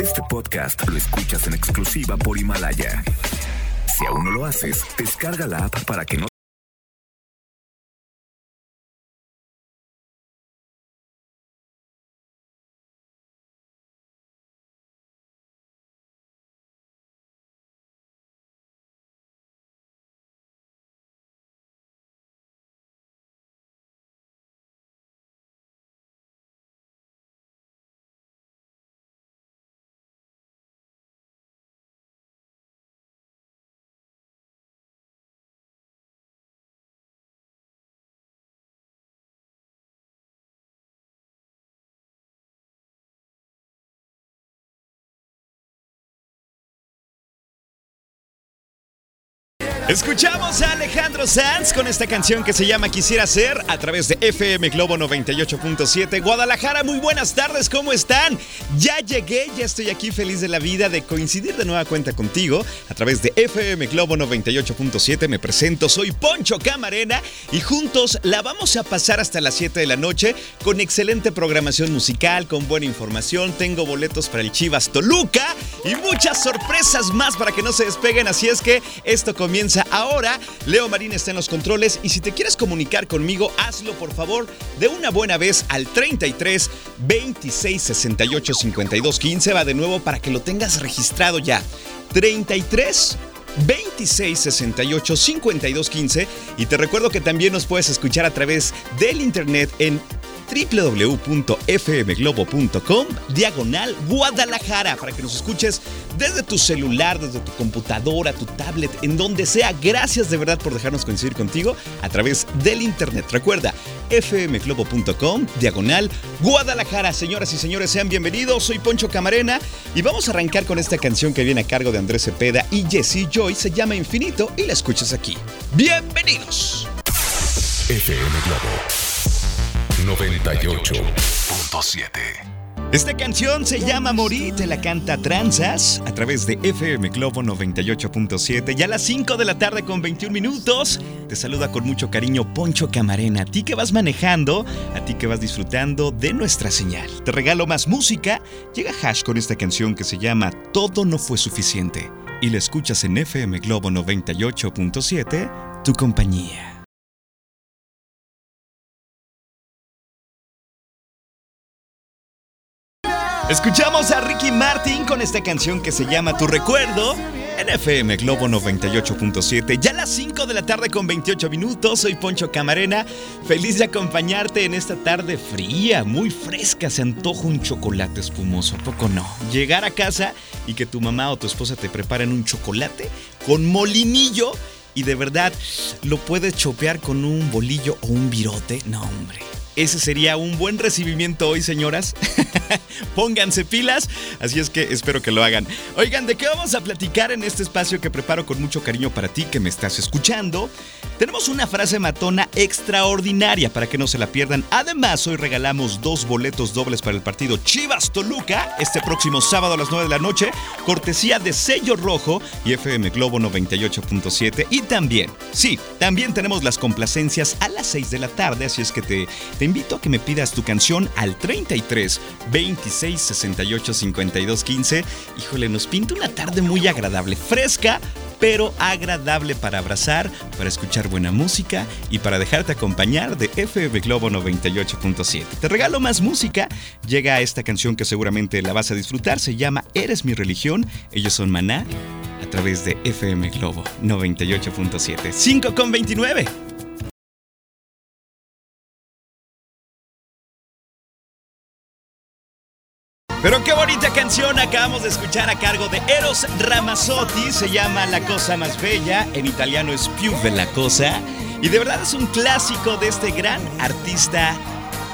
Este podcast lo escuchas en exclusiva por Himalaya. Si aún no lo haces, descarga la app para que no Escuchamos a Alejandro Sanz con esta canción que se llama Quisiera ser a través de FM Globo 98.7. Guadalajara, muy buenas tardes, ¿cómo están? Ya llegué, ya estoy aquí feliz de la vida de coincidir de nueva cuenta contigo a través de FM Globo 98.7. Me presento, soy Poncho Camarena y juntos la vamos a pasar hasta las 7 de la noche con excelente programación musical, con buena información. Tengo boletos para el Chivas Toluca y muchas sorpresas más para que no se despeguen. Así es que esto comienza ahora. Leo Marín está en los controles y si te quieres comunicar conmigo, hazlo por favor de una buena vez al 33 26 68 52 15. Va de nuevo para que lo tengas registrado ya. 33 26 68 52 15 y te recuerdo que también nos puedes escuchar a través del internet en www.fmglobo.com diagonal Guadalajara para que nos escuches desde tu celular, desde tu computadora, tu tablet, en donde sea. Gracias de verdad por dejarnos coincidir contigo a través del internet. Recuerda, fmglobo.com diagonal Guadalajara. Señoras y señores, sean bienvenidos. Soy Poncho Camarena y vamos a arrancar con esta canción que viene a cargo de Andrés Cepeda y Jesse Joy. Se llama Infinito y la escuchas aquí. Bienvenidos. FM Globo 98.7. Esta canción se llama Morir, te la canta Tranzas a través de FM Globo 98.7. Ya a las 5 de la tarde con 21 minutos. Te saluda con mucho cariño Poncho Camarena. A ti que vas manejando, a ti que vas disfrutando de nuestra señal. Te regalo más música. Llega Hash con esta canción que se llama Todo no fue suficiente. Y la escuchas en FM Globo 98.7, tu compañía. Escuchamos a Ricky Martin con esta canción que se llama Tu Recuerdo en FM Globo 98.7. Ya a las 5 de la tarde con 28 minutos, soy Poncho Camarena, feliz de acompañarte en esta tarde fría, muy fresca, se antoja un chocolate espumoso, ¿a poco no? Llegar a casa y que tu mamá o tu esposa te preparen un chocolate con molinillo y de verdad lo puedes chopear con un bolillo o un virote, no hombre ese sería un buen recibimiento hoy, señoras. Pónganse pilas, así es que espero que lo hagan. Oigan, ¿de qué vamos a platicar en este espacio que preparo con mucho cariño para ti que me estás escuchando? Tenemos una frase matona extraordinaria para que no se la pierdan. Además, hoy regalamos dos boletos dobles para el partido Chivas Toluca este próximo sábado a las 9 de la noche, cortesía de Sello Rojo y FM Globo 98.7. Y también, sí, también tenemos las complacencias a las 6 de la tarde, así es que te, te invito a que me pidas tu canción al 33 26 68 52 15. Híjole, nos pinta una tarde muy agradable, fresca, pero agradable para abrazar, para escuchar buena música y para dejarte acompañar de FB Globo 98.7. Te regalo más música. Llega esta canción que seguramente la vas a disfrutar. Se llama Eres mi religión. Ellos son Maná a través de FM Globo 98.7. 5 con 29. Pero qué bonita canción acabamos de escuchar a cargo de Eros Ramazzotti. Se llama La cosa más bella. En italiano es Più la cosa. Y de verdad es un clásico de este gran artista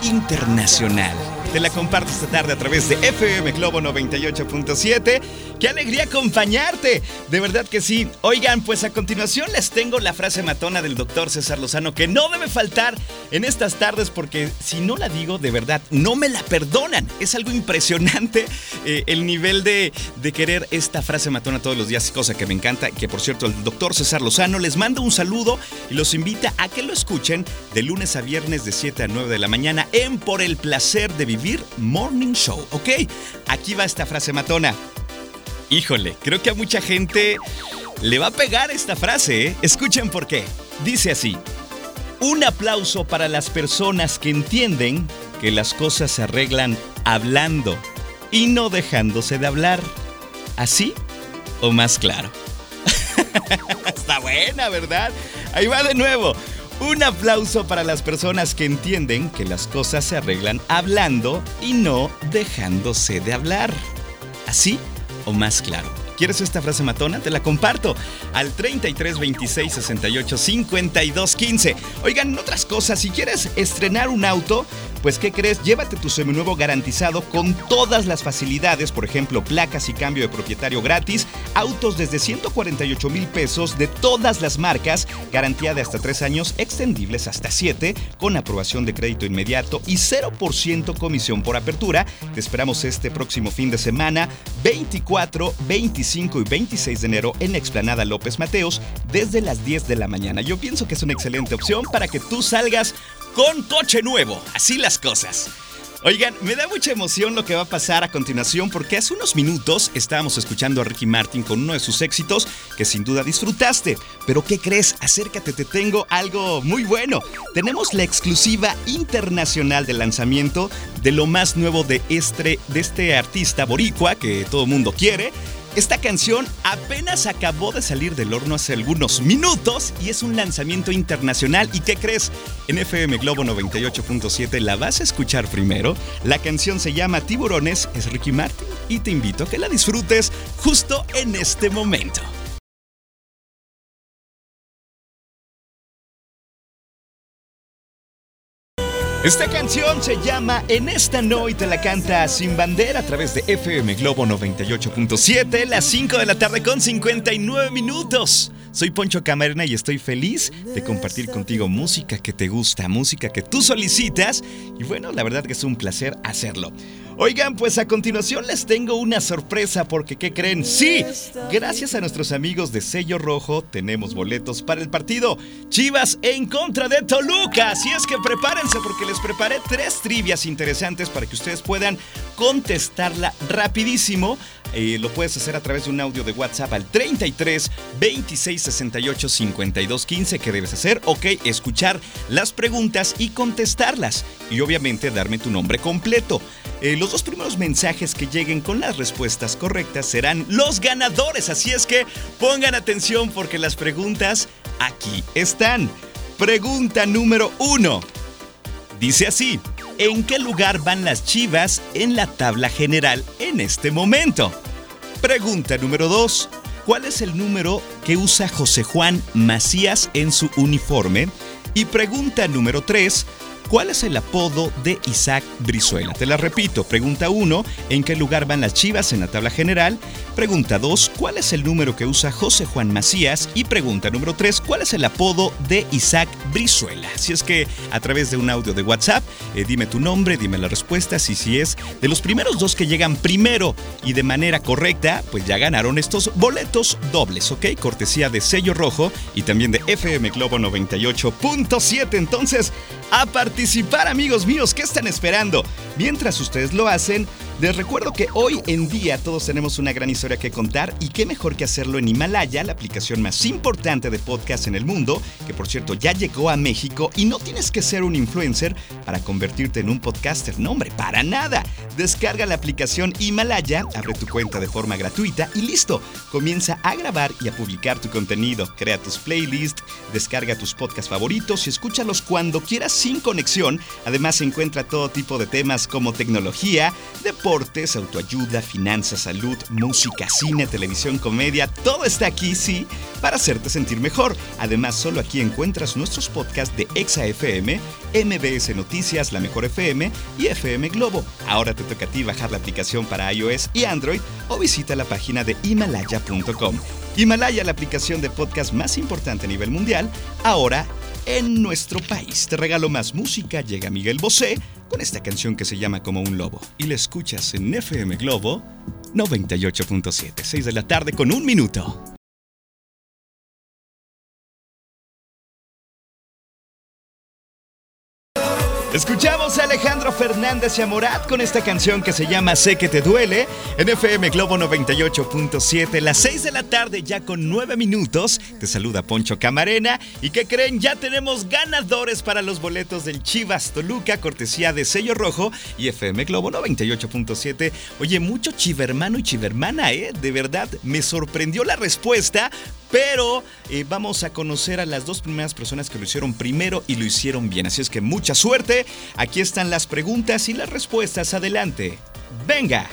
internacional. Te la comparto esta tarde a través de FM Globo 98.7. ¡Qué alegría acompañarte! De verdad que sí. Oigan, pues a continuación les tengo la frase matona del doctor César Lozano que no debe faltar en estas tardes porque si no la digo, de verdad, no me la perdonan. Es algo impresionante eh, el nivel de, de querer esta frase matona todos los días, cosa que me encanta. Que por cierto, el doctor César Lozano les manda un saludo y los invita a que lo escuchen de lunes a viernes de 7 a 9 de la mañana en Por el placer de vivir Morning Show, ¿ok? Aquí va esta frase matona. Híjole, creo que a mucha gente le va a pegar esta frase, ¿eh? Escuchen por qué. Dice así. Un aplauso para las personas que entienden que las cosas se arreglan hablando y no dejándose de hablar. ¿Así o más claro? Está buena, ¿verdad? Ahí va de nuevo. Un aplauso para las personas que entienden que las cosas se arreglan hablando y no dejándose de hablar. ¿Así o más claro? ¿Quieres esta frase matona? Te la comparto al 33 26 68 52 15. Oigan, otras cosas, si quieres estrenar un auto, pues ¿qué crees? Llévate tu seminuevo garantizado con todas las facilidades, por ejemplo, placas y cambio de propietario gratis, autos desde 148 mil pesos de todas las marcas, garantía de hasta 3 años, extendibles hasta 7, con aprobación de crédito inmediato y 0% comisión por apertura. Te esperamos este próximo fin de semana, 24, 25 y 26 de enero en Explanada López Mateos, desde las 10 de la mañana. Yo pienso que es una excelente opción para que tú salgas con coche nuevo. Así las cosas. Oigan, me da mucha emoción lo que va a pasar a continuación porque hace unos minutos estábamos escuchando a Ricky Martin con uno de sus éxitos que sin duda disfrutaste. Pero ¿qué crees? Acércate, te tengo algo muy bueno. Tenemos la exclusiva internacional de lanzamiento de lo más nuevo de este, de este artista boricua que todo mundo quiere. Esta canción apenas acabó de salir del horno hace algunos minutos y es un lanzamiento internacional. ¿Y qué crees? En FM Globo 98.7 la vas a escuchar primero. La canción se llama Tiburones, es Ricky Martin y te invito a que la disfrutes justo en este momento. Esta canción se llama En esta no y te la canta Sin Bandera a través de FM Globo 98.7, las 5 de la tarde con 59 minutos. Soy Poncho Camarena y estoy feliz de compartir contigo música que te gusta, música que tú solicitas y bueno, la verdad que es un placer hacerlo. Oigan, pues a continuación les tengo una sorpresa porque ¿qué creen? Sí, gracias a nuestros amigos de Sello Rojo tenemos boletos para el partido Chivas en contra de Toluca. Así es que prepárense porque les preparé tres trivias interesantes para que ustedes puedan contestarla rapidísimo. Eh, lo puedes hacer a través de un audio de WhatsApp al 33 26 68 52 15. ¿Qué debes hacer? Ok, escuchar las preguntas y contestarlas. Y obviamente darme tu nombre completo. Eh, los dos primeros mensajes que lleguen con las respuestas correctas serán los ganadores. Así es que pongan atención porque las preguntas aquí están. Pregunta número uno. Dice así. ¿En qué lugar van las Chivas en la tabla general en este momento? Pregunta número 2. ¿Cuál es el número que usa José Juan Macías en su uniforme? Y pregunta número 3. ¿Cuál es el apodo de Isaac Brizuela? Te la repito. Pregunta 1. ¿En qué lugar van las chivas en la tabla general? Pregunta 2. ¿Cuál es el número que usa José Juan Macías? Y pregunta número 3. ¿Cuál es el apodo de Isaac Brizuela? Si es que a través de un audio de WhatsApp, eh, dime tu nombre, dime las respuestas y si es de los primeros dos que llegan primero y de manera correcta, pues ya ganaron estos boletos dobles, ¿ok? Cortesía de sello rojo y también de FM Globo 98.7. Entonces, a participar amigos míos, ¿qué están esperando? Mientras ustedes lo hacen, les recuerdo que hoy en día todos tenemos una gran historia que contar y qué mejor que hacerlo en Himalaya, la aplicación más importante de podcast en el mundo, que por cierto ya llegó a México y no tienes que ser un influencer para convertirte en un podcaster, no hombre, para nada. Descarga la aplicación Himalaya, abre tu cuenta de forma gratuita y listo, comienza a grabar y a publicar tu contenido, crea tus playlists, descarga tus podcasts favoritos y escúchalos cuando quieras sin conexión. Además encuentra todo tipo de temas como tecnología, deportes, autoayuda, finanzas, salud, música, cine, televisión, comedia, todo está aquí, sí, para hacerte sentir mejor. Además, solo aquí encuentras nuestros podcasts de Exa FM, MBS Noticias, La Mejor FM y FM Globo. Ahora te toca a ti bajar la aplicación para iOS y Android o visita la página de himalaya.com. Himalaya, la aplicación de podcast más importante a nivel mundial, ahora en nuestro país. Te regalo más música, llega Miguel Bosé con esta canción que se llama Como un Lobo. Y la escuchas en FM Globo 98.7, 6 de la tarde con un minuto. Escuchamos a Alejandro Fernández y a Morat con esta canción que se llama Sé que te duele en FM Globo 98.7, las 6 de la tarde ya con 9 minutos. Te saluda Poncho Camarena y que creen, ya tenemos ganadores para los boletos del Chivas Toluca, cortesía de Sello Rojo y FM Globo 98.7. Oye, mucho chivermano y chivermana, ¿eh? De verdad, me sorprendió la respuesta pero eh, vamos a conocer a las dos primeras personas que lo hicieron primero y lo hicieron bien. Así es que mucha suerte. Aquí están las preguntas y las respuestas. Adelante. Venga.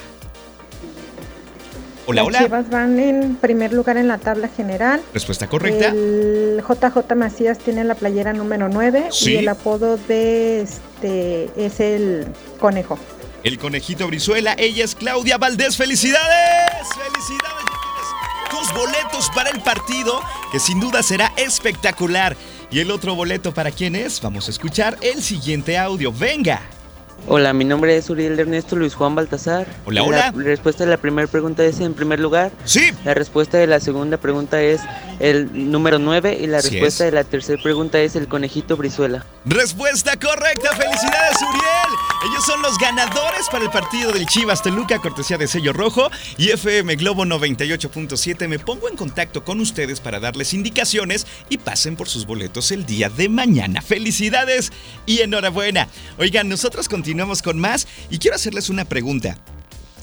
Hola, hola. Chivas van en primer lugar en la tabla general. Respuesta correcta. El JJ Macías tiene la playera número 9 y el apodo de este es el conejo. El conejito Brizuela, ella es Claudia Valdés. ¡Felicidades! ¡Felicidades! Tus boletos para el partido, que sin duda será espectacular. ¿Y el otro boleto para quién es? Vamos a escuchar el siguiente audio. ¡Venga! Hola, mi nombre es Uriel Ernesto Luis Juan Baltasar. Hola, hola. La respuesta de la primera pregunta es en primer lugar. Sí. La respuesta de la segunda pregunta es el número 9 y la respuesta de la tercera pregunta es el conejito Brizuela. Respuesta correcta, felicidades Uriel. Ellos son los ganadores para el partido del Chivas Toluca, cortesía de sello rojo y FM Globo 98.7. Me pongo en contacto con ustedes para darles indicaciones y pasen por sus boletos el día de mañana. Felicidades y enhorabuena. Oigan, nosotros continuamos continuamos con más y quiero hacerles una pregunta.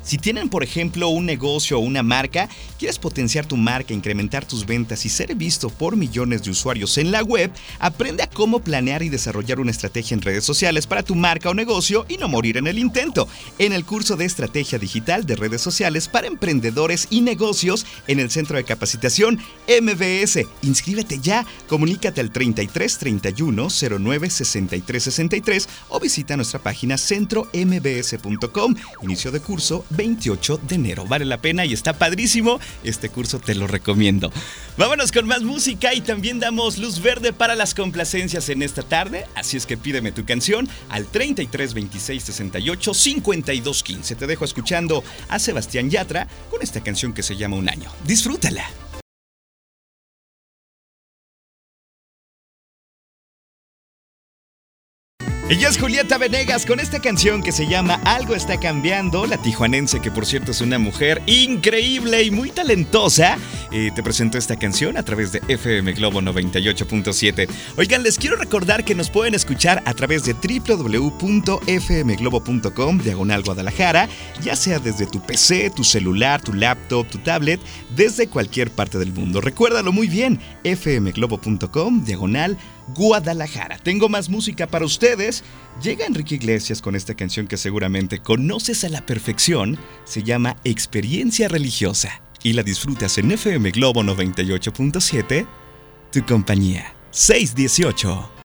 Si tienen, por ejemplo, un negocio o una marca, quieres potenciar tu marca, incrementar tus ventas y ser visto por millones de usuarios en la web, aprende a cómo planear y desarrollar una estrategia en redes sociales para tu marca o negocio y no morir en el intento. En el curso de Estrategia Digital de Redes Sociales para Emprendedores y Negocios en el Centro de Capacitación MBS. Inscríbete ya, comunícate al 33 31 09 63 63 o visita nuestra página centrombs.com. Inicio de curso 28 de enero. Vale la pena y está padrísimo. Este curso te lo recomiendo. Vámonos con más música y también damos luz verde para las complacencias en esta tarde. Así es que pídeme tu canción al 33 26 68 52 15. Te dejo escuchando a Sebastián Yatra con esta canción que se llama Un año. Disfrútala. Ella es Julieta Venegas con esta canción que se llama Algo está cambiando, la tijuanense que por cierto es una mujer increíble y muy talentosa. Eh, te presento esta canción a través de FM Globo 98.7. Oigan, les quiero recordar que nos pueden escuchar a través de www.fmglobo.com, diagonal Guadalajara, ya sea desde tu PC, tu celular, tu laptop, tu tablet, desde cualquier parte del mundo. Recuérdalo muy bien, fmglobo.com, diagonal Guadalajara. Tengo más música para ustedes. Llega Enrique Iglesias con esta canción que seguramente conoces a la perfección. Se llama Experiencia Religiosa y la disfrutas en FM Globo 98.7. Tu compañía 618.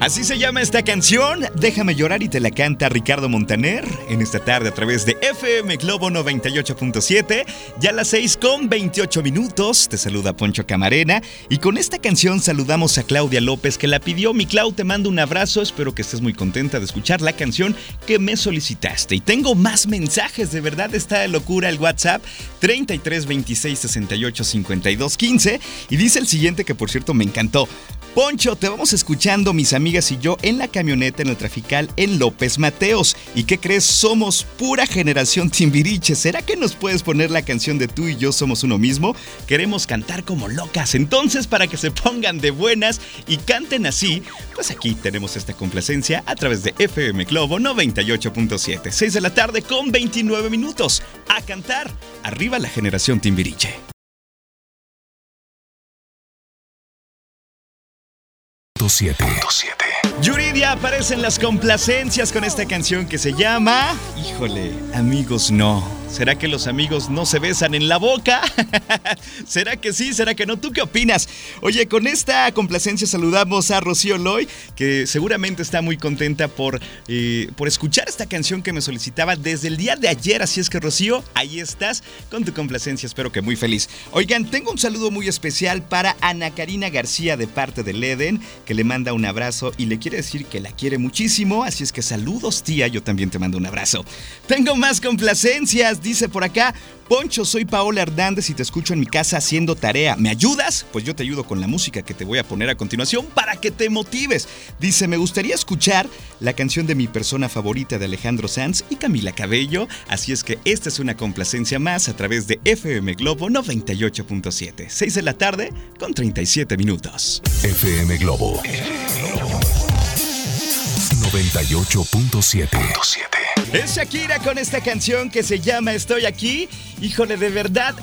Así se llama esta canción, Déjame llorar y te la canta Ricardo Montaner en esta tarde a través de FM Globo 98.7, ya a las 6 con 28 minutos, te saluda Poncho Camarena. Y con esta canción saludamos a Claudia López que la pidió, mi Clau te mando un abrazo, espero que estés muy contenta de escuchar la canción que me solicitaste. Y tengo más mensajes, de verdad está locura el WhatsApp. 33 26 68 52 15 y dice el siguiente que por cierto me encantó, Poncho, te vamos escuchando mis amigas y yo en la camioneta en el trafical en López Mateos. ¿Y qué crees? Somos pura generación Timbiriche. ¿Será que nos puedes poner la canción de tú y yo somos uno mismo? Queremos cantar como locas. Entonces, para que se pongan de buenas y canten así, pues aquí tenemos esta complacencia a través de FM Globo 98.7. 6 de la tarde con 29 minutos. A cantar. Arriba la generación Timbiriche. Yuridia aparece en las complacencias con esta canción que se llama... Híjole, amigos no. ¿Será que los amigos no se besan en la boca? ¿Será que sí? ¿Será que no? ¿Tú qué opinas? Oye, con esta complacencia saludamos a Rocío Loy, que seguramente está muy contenta por, eh, por escuchar esta canción que me solicitaba desde el día de ayer. Así es que, Rocío, ahí estás con tu complacencia. Espero que muy feliz. Oigan, tengo un saludo muy especial para Ana Karina García de parte de Leden, que le manda un abrazo y le quiere decir que la quiere muchísimo. Así es que saludos, tía. Yo también te mando un abrazo. Tengo más complacencias dice por acá. Poncho, soy Paola Hernández y te escucho en mi casa haciendo tarea. ¿Me ayudas? Pues yo te ayudo con la música que te voy a poner a continuación para que te motives. Dice, me gustaría escuchar la canción de mi persona favorita de Alejandro Sanz y Camila Cabello. Así es que esta es una complacencia más a través de FM Globo 98.7. 6 de la tarde con 37 minutos. FM Globo 98.7. Es Shakira con esta canción que se llama Estoy aquí. Híjole, de verdad,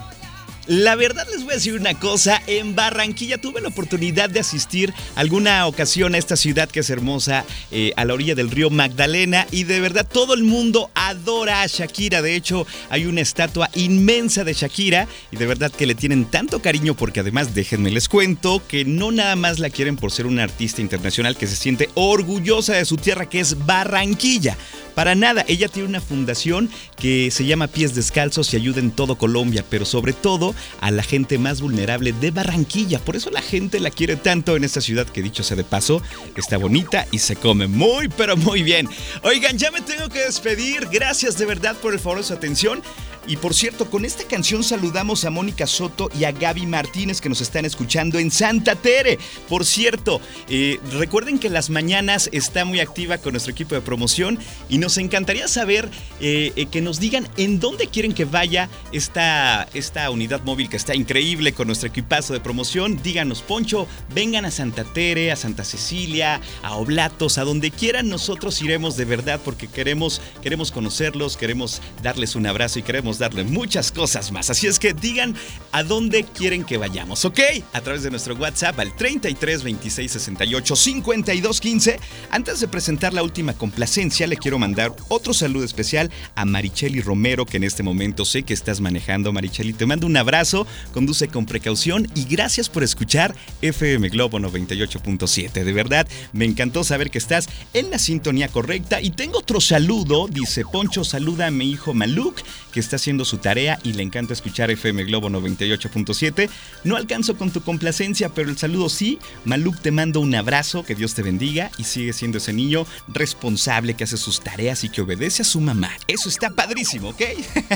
la verdad les voy a decir una cosa, en Barranquilla tuve la oportunidad de asistir alguna ocasión a esta ciudad que es hermosa, eh, a la orilla del río Magdalena, y de verdad todo el mundo adora a Shakira. De hecho, hay una estatua inmensa de Shakira, y de verdad que le tienen tanto cariño porque además, déjenme les cuento, que no nada más la quieren por ser una artista internacional que se siente orgullosa de su tierra, que es Barranquilla. Para nada, ella tiene una fundación que se llama Pies Descalzos y ayuda en todo Colombia, pero sobre todo a la gente más vulnerable de Barranquilla. Por eso la gente la quiere tanto en esta ciudad que dicho sea de paso, está bonita y se come muy, pero muy bien. Oigan, ya me tengo que despedir. Gracias de verdad por el favor de su atención. Y por cierto, con esta canción saludamos a Mónica Soto y a Gaby Martínez que nos están escuchando en Santa Tere. Por cierto, eh, recuerden que las mañanas está muy activa con nuestro equipo de promoción y nos encantaría saber eh, eh, que nos digan en dónde quieren que vaya esta, esta unidad móvil que está increíble con nuestro equipazo de promoción. Díganos, Poncho, vengan a Santa Tere, a Santa Cecilia, a Oblatos, a donde quieran. Nosotros iremos de verdad porque queremos, queremos conocerlos, queremos darles un abrazo y queremos darle muchas cosas más. Así es que digan a dónde quieren que vayamos, ¿ok? A través de nuestro WhatsApp al 33 26 68 52 15. Antes de presentar la última complacencia, le quiero mandar otro saludo especial a Maricheli Romero, que en este momento sé que estás manejando. Maricheli, te mando un abrazo, conduce con precaución y gracias por escuchar FM Globo 98.7. De verdad, me encantó saber que estás en la sintonía correcta. Y tengo otro saludo, dice Poncho, saluda a mi hijo Maluk, que está haciendo su tarea y le encanta escuchar FM Globo 98.7. No alcanzo con tu complacencia, pero el saludo sí. Maluk te mando un abrazo, que Dios te bendiga y sigue siendo ese niño responsable que hace sus tareas y que obedece a su mamá. Eso está padrísimo, ¿ok?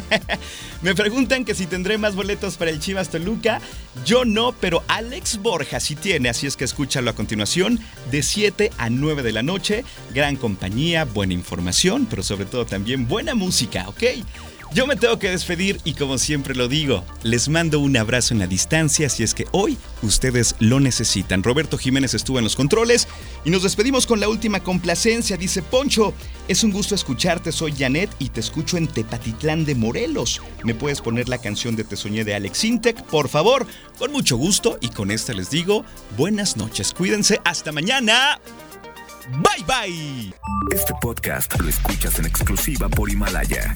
Me preguntan que si tendré más boletos para el Chivas Toluca. Yo no, pero Alex Borja sí tiene, así es que escúchalo a continuación de 7 a 9 de la noche. Gran compañía, buena información, pero sobre todo también buena música, ¿ok? Yo me tengo que despedir y como siempre lo digo, les mando un abrazo en la distancia si es que hoy ustedes lo necesitan. Roberto Jiménez estuvo en los controles y nos despedimos con la última complacencia. Dice Poncho, es un gusto escucharte, soy Janet y te escucho en Tepatitlán de Morelos. ¿Me puedes poner la canción de Te Soñé de Alex Intec, por favor? Con mucho gusto y con esta les digo buenas noches, cuídense, hasta mañana. Bye bye. Este podcast lo escuchas en exclusiva por Himalaya.